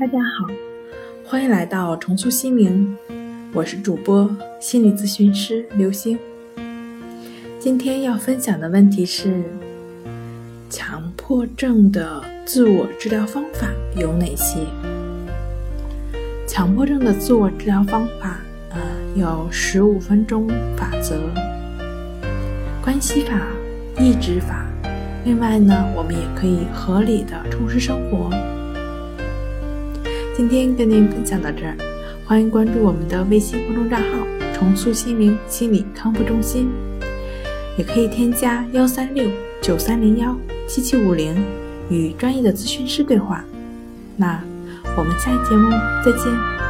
大家好，欢迎来到重塑心灵，我是主播心理咨询师刘星。今天要分享的问题是：强迫症的自我治疗方法有哪些？强迫症的自我治疗方法，呃，有十五分钟法则、关系法、抑制法。另外呢，我们也可以合理的充实生活。今天跟您分享到这儿，欢迎关注我们的微信公众账号“重塑心灵心理康复中心”，也可以添加幺三六九三零幺七七五零与专业的咨询师对话。那我们下期节目再见。